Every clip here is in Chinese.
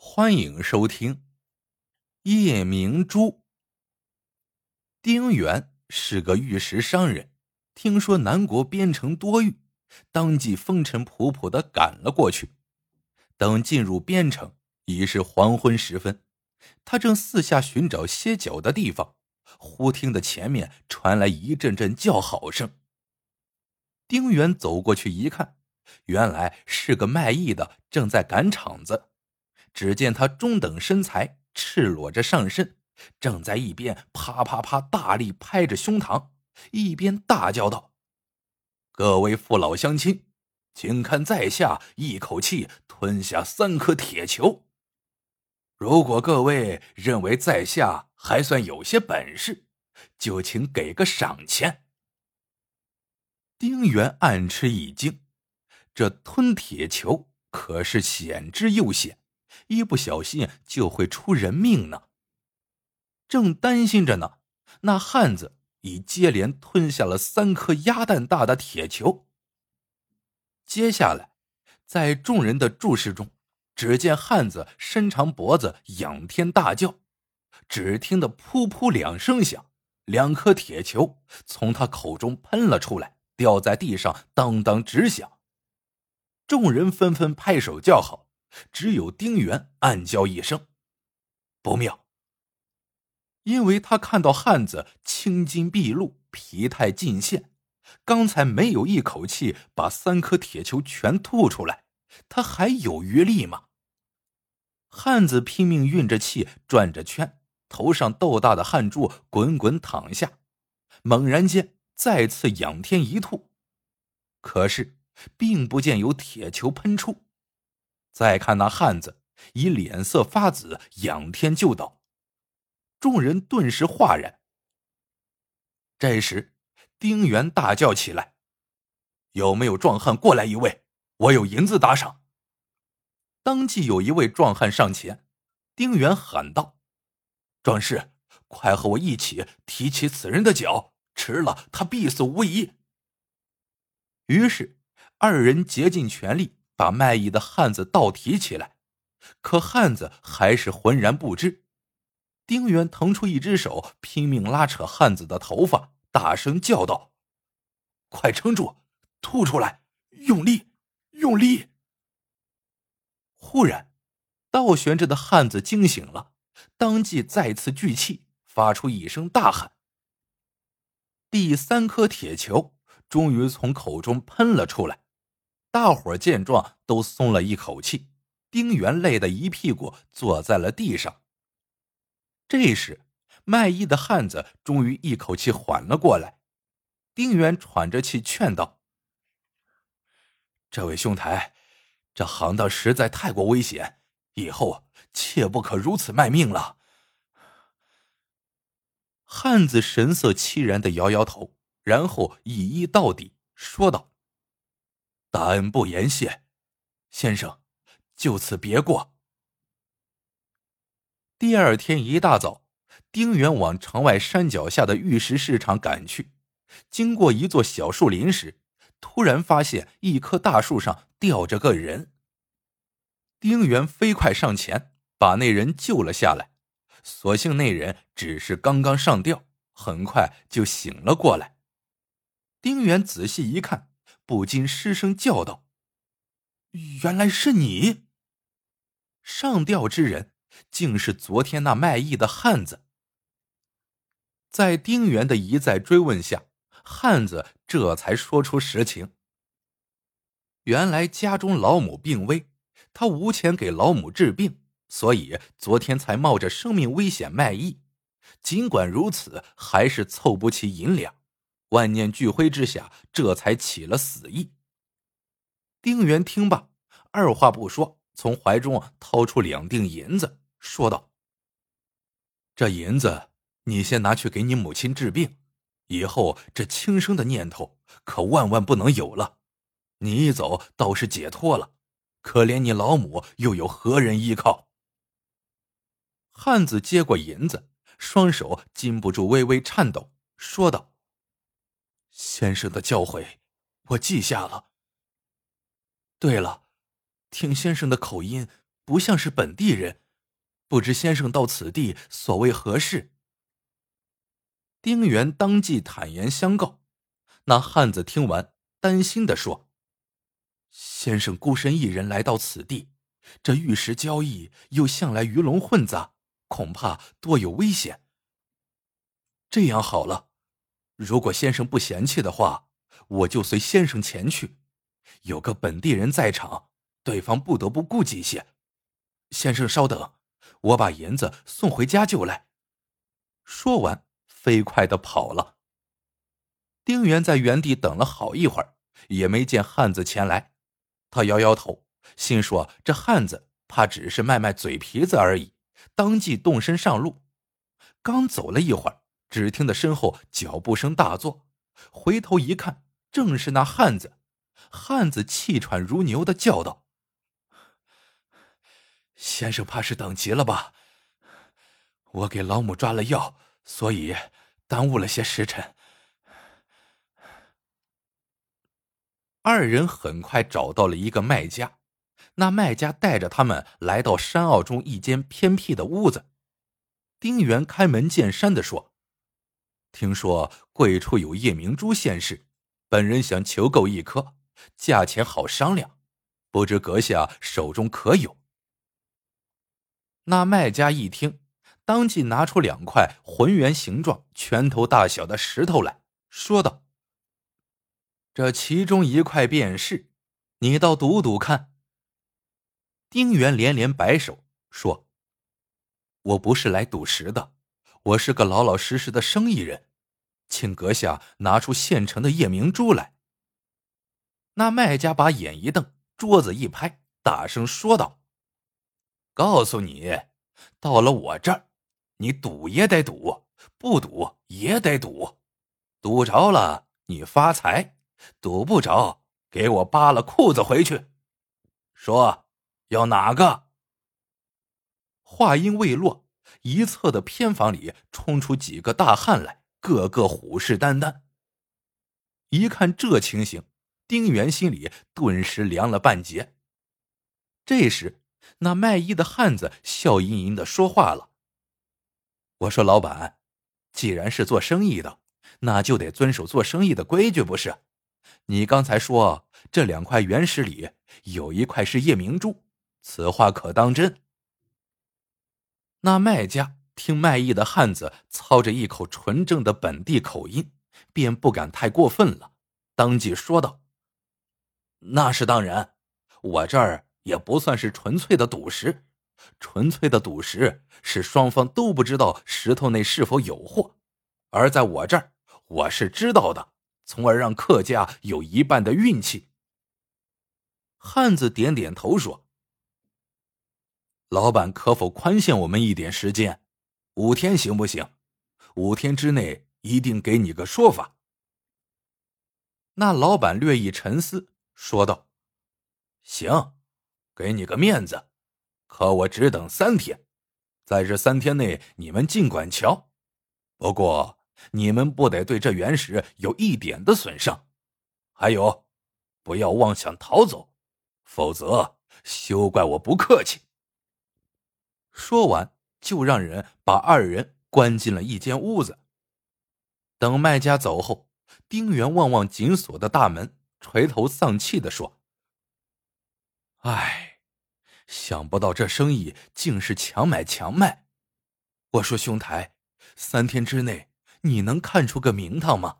欢迎收听《夜明珠》。丁原是个玉石商人，听说南国边城多玉，当即风尘仆仆的赶了过去。等进入边城，已是黄昏时分，他正四下寻找歇脚的地方，忽听得前面传来一阵阵叫好声。丁原走过去一看，原来是个卖艺的正在赶场子。只见他中等身材，赤裸着上身，正在一边啪啪啪大力拍着胸膛，一边大叫道：“各位父老乡亲，请看在下一口气吞下三颗铁球。如果各位认为在下还算有些本事，就请给个赏钱。”丁原暗吃一惊，这吞铁球可是险之又险。一不小心就会出人命呢。正担心着呢，那汉子已接连吞下了三颗鸭蛋大的铁球。接下来，在众人的注视中，只见汉子伸长脖子仰天大叫，只听得“噗噗”两声响，两颗铁球从他口中喷了出来，掉在地上，当当直响。众人纷纷拍手叫好。只有丁原暗叫一声：“不妙。”因为他看到汉子青筋毕露，疲态尽现，刚才没有一口气把三颗铁球全吐出来，他还有余力吗？汉子拼命运着气，转着圈，头上豆大的汗珠滚滚淌下，猛然间再次仰天一吐，可是并不见有铁球喷出。再看那汉子，已脸色发紫，仰天就倒。众人顿时哗然。这时，丁原大叫起来：“有没有壮汉过来一位？我有银子打赏。”当即有一位壮汉上前，丁原喊道：“壮士，快和我一起提起此人的脚，迟了他必死无疑。”于是，二人竭尽全力。把卖艺的汉子倒提起来，可汉子还是浑然不知。丁原腾出一只手，拼命拉扯汉子的头发，大声叫道：“快撑住，吐出来，用力，用力！”忽然，倒悬着的汉子惊醒了，当即再次聚气，发出一声大喊。第三颗铁球终于从口中喷了出来。大伙见状都松了一口气，丁原累得一屁股坐在了地上。这时，卖艺的汉子终于一口气缓了过来。丁原喘着气劝道：“这位兄台，这行当实在太过危险，以后切不可如此卖命了。”汉子神色凄然的摇摇头，然后一一到底，说道。大恩不言谢，先生，就此别过。第二天一大早，丁原往城外山脚下的玉石市场赶去。经过一座小树林时，突然发现一棵大树上吊着个人。丁原飞快上前，把那人救了下来。所幸那人只是刚刚上吊，很快就醒了过来。丁原仔细一看。不禁失声叫道：“原来是你！上吊之人竟是昨天那卖艺的汉子。”在丁原的一再追问下，汉子这才说出实情。原来家中老母病危，他无钱给老母治病，所以昨天才冒着生命危险卖艺。尽管如此，还是凑不齐银两。万念俱灰之下，这才起了死意。丁原听罢，二话不说，从怀中掏出两锭银子，说道：“这银子你先拿去给你母亲治病，以后这轻生的念头可万万不能有了。你一走，倒是解脱了，可怜你老母又有何人依靠？”汉子接过银子，双手禁不住微微颤抖，说道。先生的教诲，我记下了。对了，听先生的口音，不像是本地人，不知先生到此地所谓何事？”丁原当即坦言相告。那汉子听完，担心的说：“先生孤身一人来到此地，这玉石交易又向来鱼龙混杂，恐怕多有危险。这样好了，如果先生不嫌弃的话，我就随先生前去。有个本地人在场，对方不得不顾忌些。先生稍等，我把银子送回家就来。”说完，飞快的跑了。丁原在原地等了好一会儿，也没见汉子前来。他摇摇头，心说：“这汉子怕只是卖卖嘴皮子而已。”当即动身上路。刚走了一会儿，只听得身后脚步声大作，回头一看，正是那汉子。汉子气喘如牛的叫道：“先生怕是等急了吧？我给老母抓了药，所以耽误了些时辰。”二人很快找到了一个卖家，那卖家带着他们来到山坳中一间偏僻的屋子。丁原开门见山的说：“听说贵处有夜明珠现世，本人想求购一颗，价钱好商量，不知阁下手中可有？”那卖家一听，当即拿出两块浑圆形状、拳头大小的石头来说道。这其中一块便是，你倒赌赌看。丁原连连摆手说：“我不是来赌石的，我是个老老实实的生意人，请阁下拿出现成的夜明珠来。”那卖家把眼一瞪，桌子一拍，大声说道：“告诉你，到了我这儿，你赌也得赌，不赌也得赌，赌着了你发财。”赌不着，给我扒了裤子回去。说要哪个？话音未落，一侧的偏房里冲出几个大汉来，个个虎视眈眈。一看这情形，丁原心里顿时凉了半截。这时，那卖艺的汉子笑吟吟的说话了：“我说老板，既然是做生意的，那就得遵守做生意的规矩，不是？”你刚才说这两块原石里有一块是夜明珠，此话可当真？那卖家听卖艺的汉子操着一口纯正的本地口音，便不敢太过分了，当即说道：“那是当然，我这儿也不算是纯粹的赌石，纯粹的赌石是双方都不知道石头内是否有货，而在我这儿，我是知道的。”从而让客家有一半的运气。汉子点点头说：“老板可否宽限我们一点时间？五天行不行？五天之内一定给你个说法。”那老板略一沉思，说道：“行，给你个面子，可我只等三天，在这三天内你们尽管瞧。不过。”你们不得对这原石有一点的损伤，还有，不要妄想逃走，否则休怪我不客气。说完，就让人把二人关进了一间屋子。等卖家走后，丁原望望紧锁的大门，垂头丧气的说：“唉，想不到这生意竟是强买强卖。我说兄台，三天之内。”你能看出个名堂吗？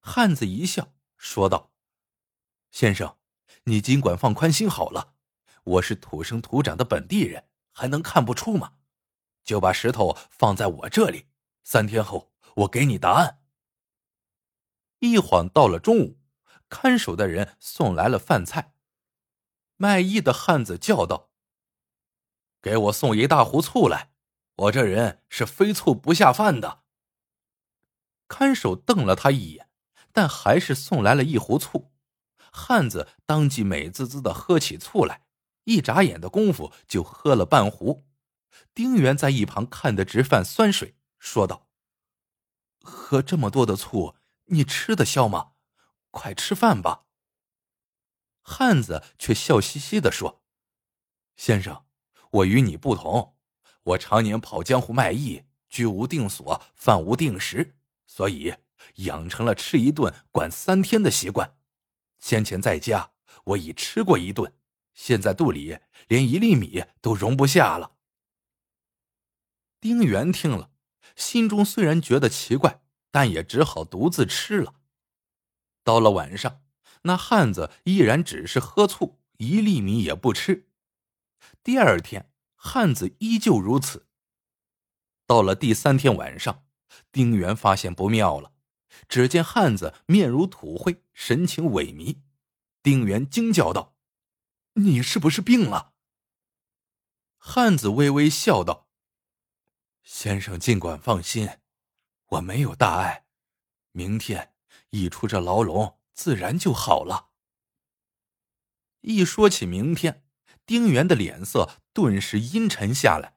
汉子一笑，说道：“先生，你尽管放宽心好了。我是土生土长的本地人，还能看不出吗？就把石头放在我这里，三天后我给你答案。”一晃到了中午，看守的人送来了饭菜。卖艺的汉子叫道：“给我送一大壶醋来，我这人是非醋不下饭的。”看守瞪了他一眼，但还是送来了一壶醋。汉子当即美滋滋的喝起醋来，一眨眼的功夫就喝了半壶。丁原在一旁看得直犯酸水，说道：“喝这么多的醋，你吃得消吗？快吃饭吧。”汉子却笑嘻嘻的说：“先生，我与你不同，我常年跑江湖卖艺，居无定所，饭无定时，所以养成了吃一顿管三天的习惯。先前在家，我已吃过一顿，现在肚里连一粒米都容不下了。丁原听了，心中虽然觉得奇怪，但也只好独自吃了。到了晚上，那汉子依然只是喝醋，一粒米也不吃。第二天，汉子依旧如此。到了第三天晚上，丁原发现不妙了，只见汉子面如土灰，神情萎靡。丁原惊叫道：“你是不是病了？”汉子微微笑道：“先生尽管放心，我没有大碍，明天一出这牢笼，自然就好了。”一说起明天，丁原的脸色顿时阴沉下来。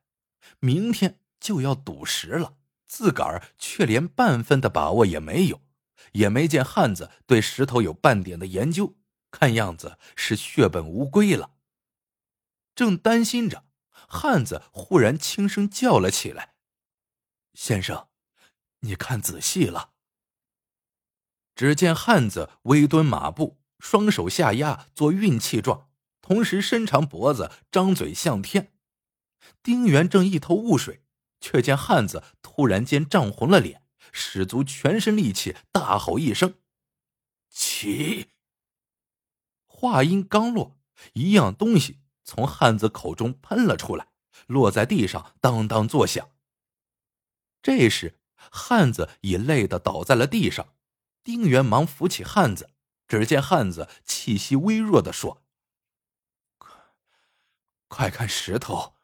明天就要赌石了，自个儿却连半分的把握也没有，也没见汉子对石头有半点的研究，看样子是血本无归了。正担心着，汉子忽然轻声叫了起来：“先生，你看仔细了。”只见汉子微蹲马步，双手下压做运气状。同时伸长脖子，张嘴向天。丁原正一头雾水，却见汉子突然间涨红了脸，使足全身力气，大吼一声：“起！”话音刚落，一样东西从汉子口中喷了出来，落在地上，当当作响。这时，汉子已累得倒在了地上。丁原忙扶起汉子，只见汉子气息微弱的说。快看石头！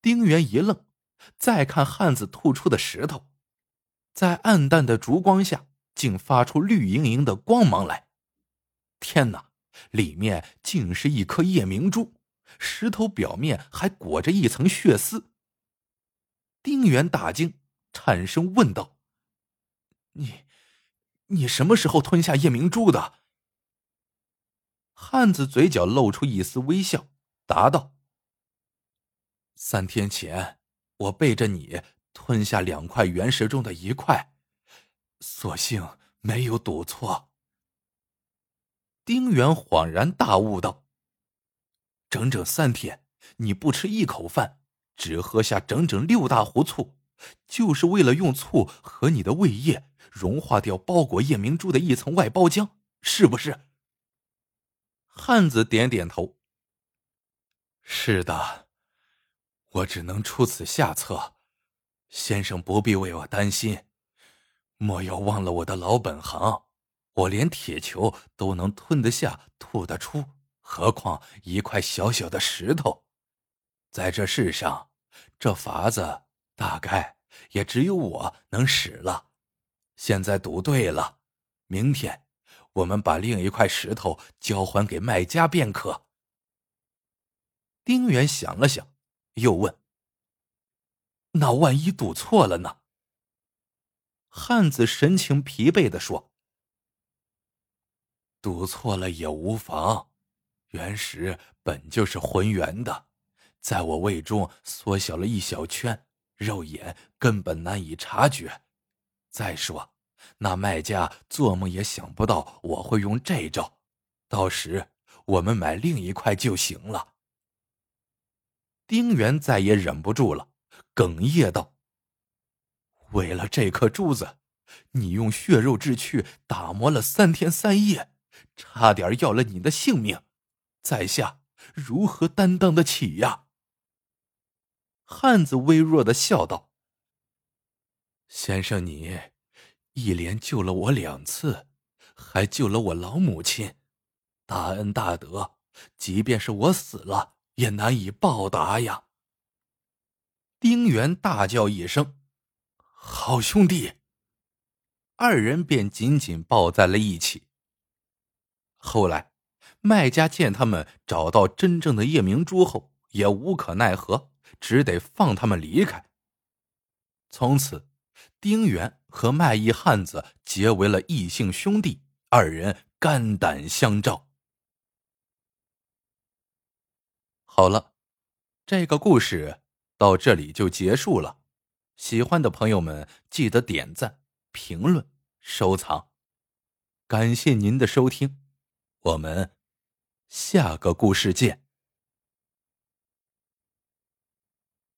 丁原一愣，再看汉子吐出的石头，在暗淡的烛光下，竟发出绿莹莹的光芒来。天哪，里面竟是一颗夜明珠，石头表面还裹着一层血丝。丁原大惊，颤声问道：“你，你什么时候吞下夜明珠的？”汉子嘴角露出一丝微笑。答道：“三天前，我背着你吞下两块原石中的一块，所幸没有赌错。”丁原恍然大悟道：“整整三天，你不吃一口饭，只喝下整整六大壶醋，就是为了用醋和你的胃液融化掉包裹夜明珠的一层外包浆，是不是？”汉子点点头。是的，我只能出此下策，先生不必为我担心。莫要忘了我的老本行，我连铁球都能吞得下、吐得出，何况一块小小的石头？在这世上，这法子大概也只有我能使了。现在赌对了，明天我们把另一块石头交还给卖家便可。丁原想了想，又问：“那万一赌错了呢？”汉子神情疲惫的说：“赌错了也无妨，原石本就是浑圆的，在我胃中缩小了一小圈，肉眼根本难以察觉。再说，那卖家做梦也想不到我会用这招，到时我们买另一块就行了。”丁原再也忍不住了，哽咽道：“为了这颗珠子，你用血肉之躯打磨了三天三夜，差点要了你的性命，在下如何担当得起呀？”汉子微弱的笑道：“先生，你一连救了我两次，还救了我老母亲，大恩大德，即便是我死了。”也难以报答呀！丁原大叫一声：“好兄弟！”二人便紧紧抱在了一起。后来，卖家见他们找到真正的夜明珠后，也无可奈何，只得放他们离开。从此，丁原和卖艺汉子结为了异姓兄弟，二人肝胆相照。好了，这个故事到这里就结束了。喜欢的朋友们记得点赞、评论、收藏，感谢您的收听，我们下个故事见。